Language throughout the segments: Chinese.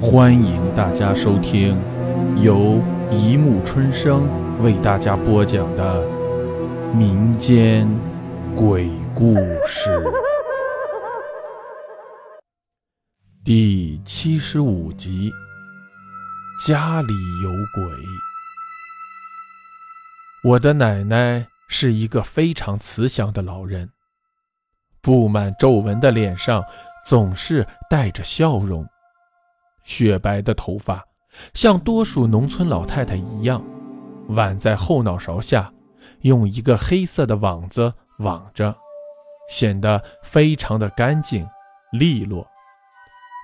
欢迎大家收听由一木春生为大家播讲的民间鬼故事第七十五集：家里有鬼。我的奶奶是一个非常慈祥的老人，布满皱纹的脸上总是带着笑容。雪白的头发，像多数农村老太太一样，挽在后脑勺下，用一个黑色的网子网着，显得非常的干净利落。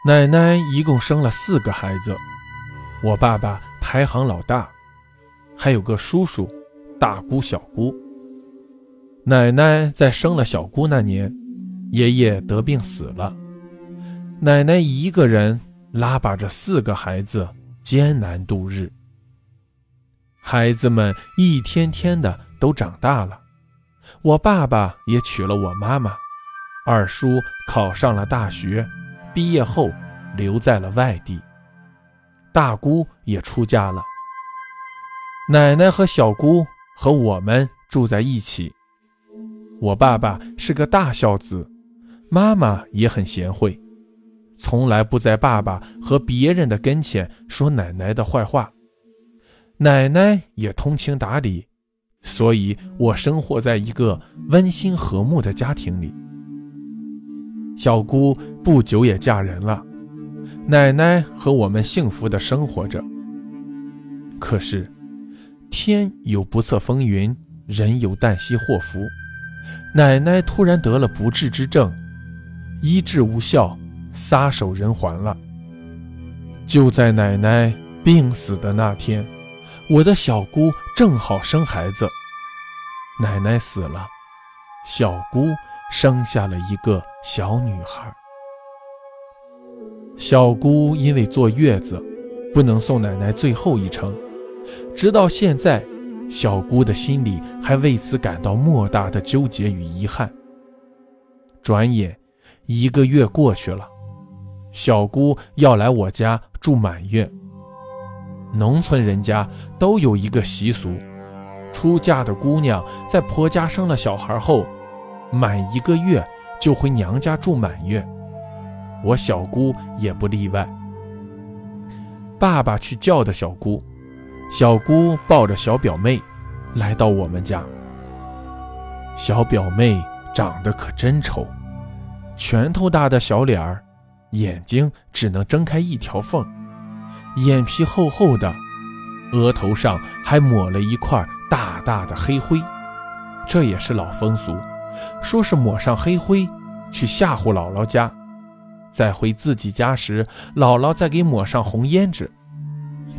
奶奶一共生了四个孩子，我爸爸排行老大，还有个叔叔、大姑、小姑。奶奶在生了小姑那年，爷爷得病死了，奶奶一个人。拉拔着四个孩子艰难度日，孩子们一天天的都长大了，我爸爸也娶了我妈妈，二叔考上了大学，毕业后留在了外地，大姑也出嫁了，奶奶和小姑和我们住在一起，我爸爸是个大孝子，妈妈也很贤惠。从来不在爸爸和别人的跟前说奶奶的坏话，奶奶也通情达理，所以我生活在一个温馨和睦的家庭里。小姑不久也嫁人了，奶奶和我们幸福的生活着。可是，天有不测风云，人有旦夕祸福，奶奶突然得了不治之症，医治无效。撒手人寰了。就在奶奶病死的那天，我的小姑正好生孩子。奶奶死了，小姑生下了一个小女孩。小姑因为坐月子，不能送奶奶最后一程，直到现在，小姑的心里还为此感到莫大的纠结与遗憾。转眼，一个月过去了。小姑要来我家住满月。农村人家都有一个习俗，出嫁的姑娘在婆家生了小孩后，满一个月就回娘家住满月。我小姑也不例外。爸爸去叫的小姑，小姑抱着小表妹来到我们家。小表妹长得可真丑，拳头大的小脸儿。眼睛只能睁开一条缝，眼皮厚厚的，额头上还抹了一块大大的黑灰，这也是老风俗，说是抹上黑灰去吓唬姥姥家，再回自己家时，姥姥再给抹上红胭脂。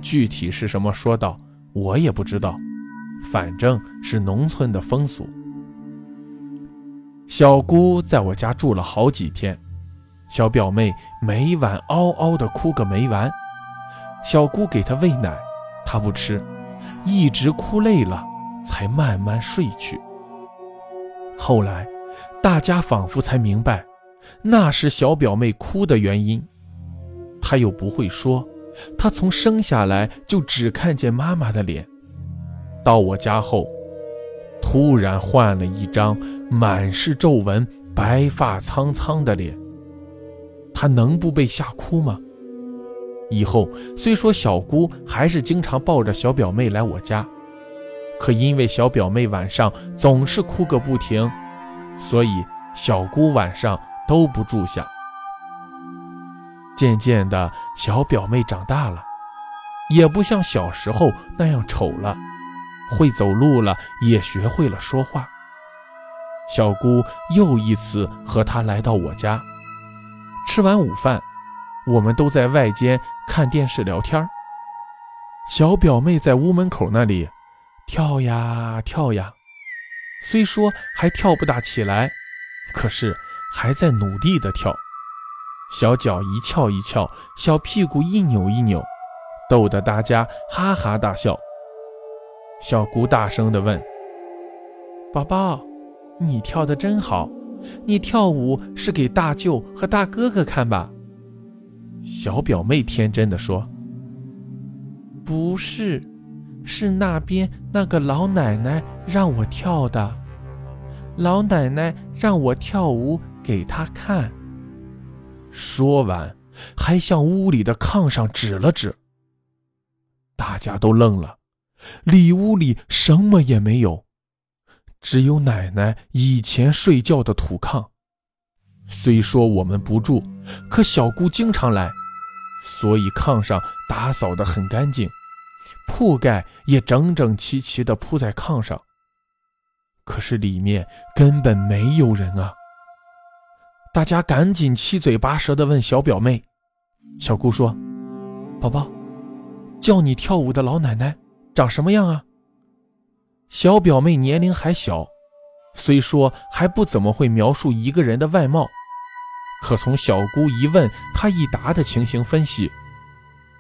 具体是什么说道，我也不知道，反正是农村的风俗。小姑在我家住了好几天。小表妹每晚嗷嗷的哭个没完，小姑给她喂奶，她不吃，一直哭累了才慢慢睡去。后来，大家仿佛才明白，那是小表妹哭的原因。她又不会说，她从生下来就只看见妈妈的脸，到我家后，突然换了一张满是皱纹、白发苍苍的脸。他能不被吓哭吗？以后虽说小姑还是经常抱着小表妹来我家，可因为小表妹晚上总是哭个不停，所以小姑晚上都不住下。渐渐的，小表妹长大了，也不像小时候那样丑了，会走路了，也学会了说话。小姑又一次和她来到我家。吃完午饭，我们都在外间看电视聊天小表妹在屋门口那里跳呀跳呀，虽说还跳不大起来，可是还在努力的跳。小脚一翘一翘，小屁股一扭一扭，逗得大家哈哈大笑。小姑大声地问：“宝宝，你跳得真好。”你跳舞是给大舅和大哥哥看吧？小表妹天真的说：“不是，是那边那个老奶奶让我跳的。老奶奶让我跳舞给她看。”说完，还向屋里的炕上指了指。大家都愣了，里屋里什么也没有，只有奶奶以前睡觉的土炕。虽说我们不住，可小姑经常来，所以炕上打扫得很干净，铺盖也整整齐齐地铺在炕上。可是里面根本没有人啊！大家赶紧七嘴八舌地问小表妹。小姑说：“宝宝，叫你跳舞的老奶奶长什么样啊？”小表妹年龄还小。虽说还不怎么会描述一个人的外貌，可从小姑一问她一答的情形分析，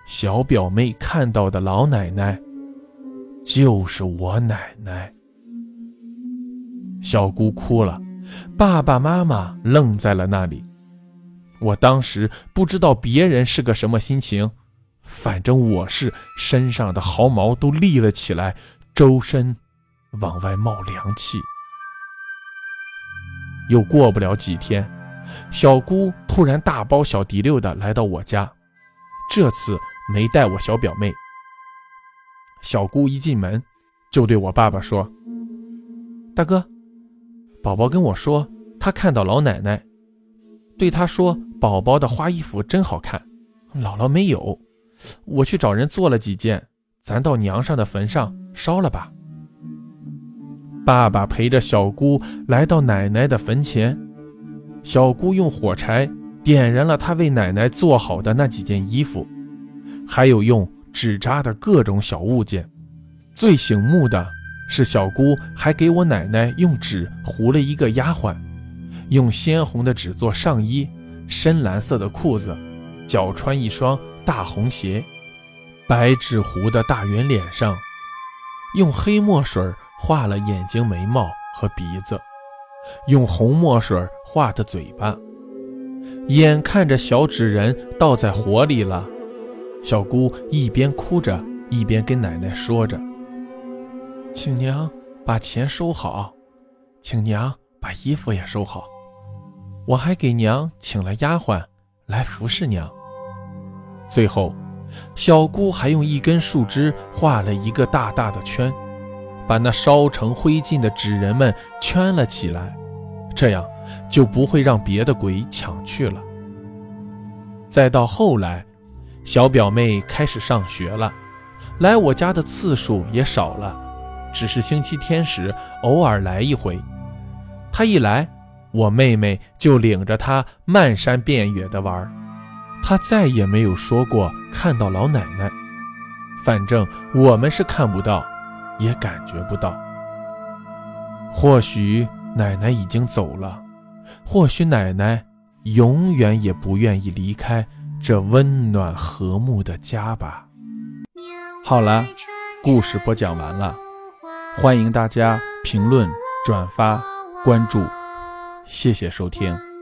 小表妹看到的老奶奶就是我奶奶。小姑哭了，爸爸妈妈愣在了那里。我当时不知道别人是个什么心情，反正我是身上的毫毛都立了起来，周身往外冒凉气。又过不了几天，小姑突然大包小提溜的来到我家，这次没带我小表妹。小姑一进门，就对我爸爸说：“大哥，宝宝跟我说，他看到老奶奶，对他说宝宝的花衣服真好看，姥姥没有，我去找人做了几件，咱到娘上的坟上烧了吧。”爸爸陪着小姑来到奶奶的坟前，小姑用火柴点燃了她为奶奶做好的那几件衣服，还有用纸扎的各种小物件。最醒目的是，小姑还给我奶奶用纸糊了一个丫鬟，用鲜红的纸做上衣，深蓝色的裤子，脚穿一双大红鞋，白纸糊的大圆脸上，用黑墨水。画了眼睛、眉毛和鼻子，用红墨水画的嘴巴。眼看着小纸人倒在火里了，小姑一边哭着，一边跟奶奶说着：“请娘把钱收好，请娘把衣服也收好。我还给娘请了丫鬟来服侍娘。”最后，小姑还用一根树枝画了一个大大的圈。把那烧成灰烬的纸人们圈了起来，这样就不会让别的鬼抢去了。再到后来，小表妹开始上学了，来我家的次数也少了，只是星期天时偶尔来一回。她一来，我妹妹就领着她漫山遍野的玩。她再也没有说过看到老奶奶，反正我们是看不到。也感觉不到。或许奶奶已经走了，或许奶奶永远也不愿意离开这温暖和睦的家吧。好了，故事播讲完了，欢迎大家评论、转发、关注，谢谢收听。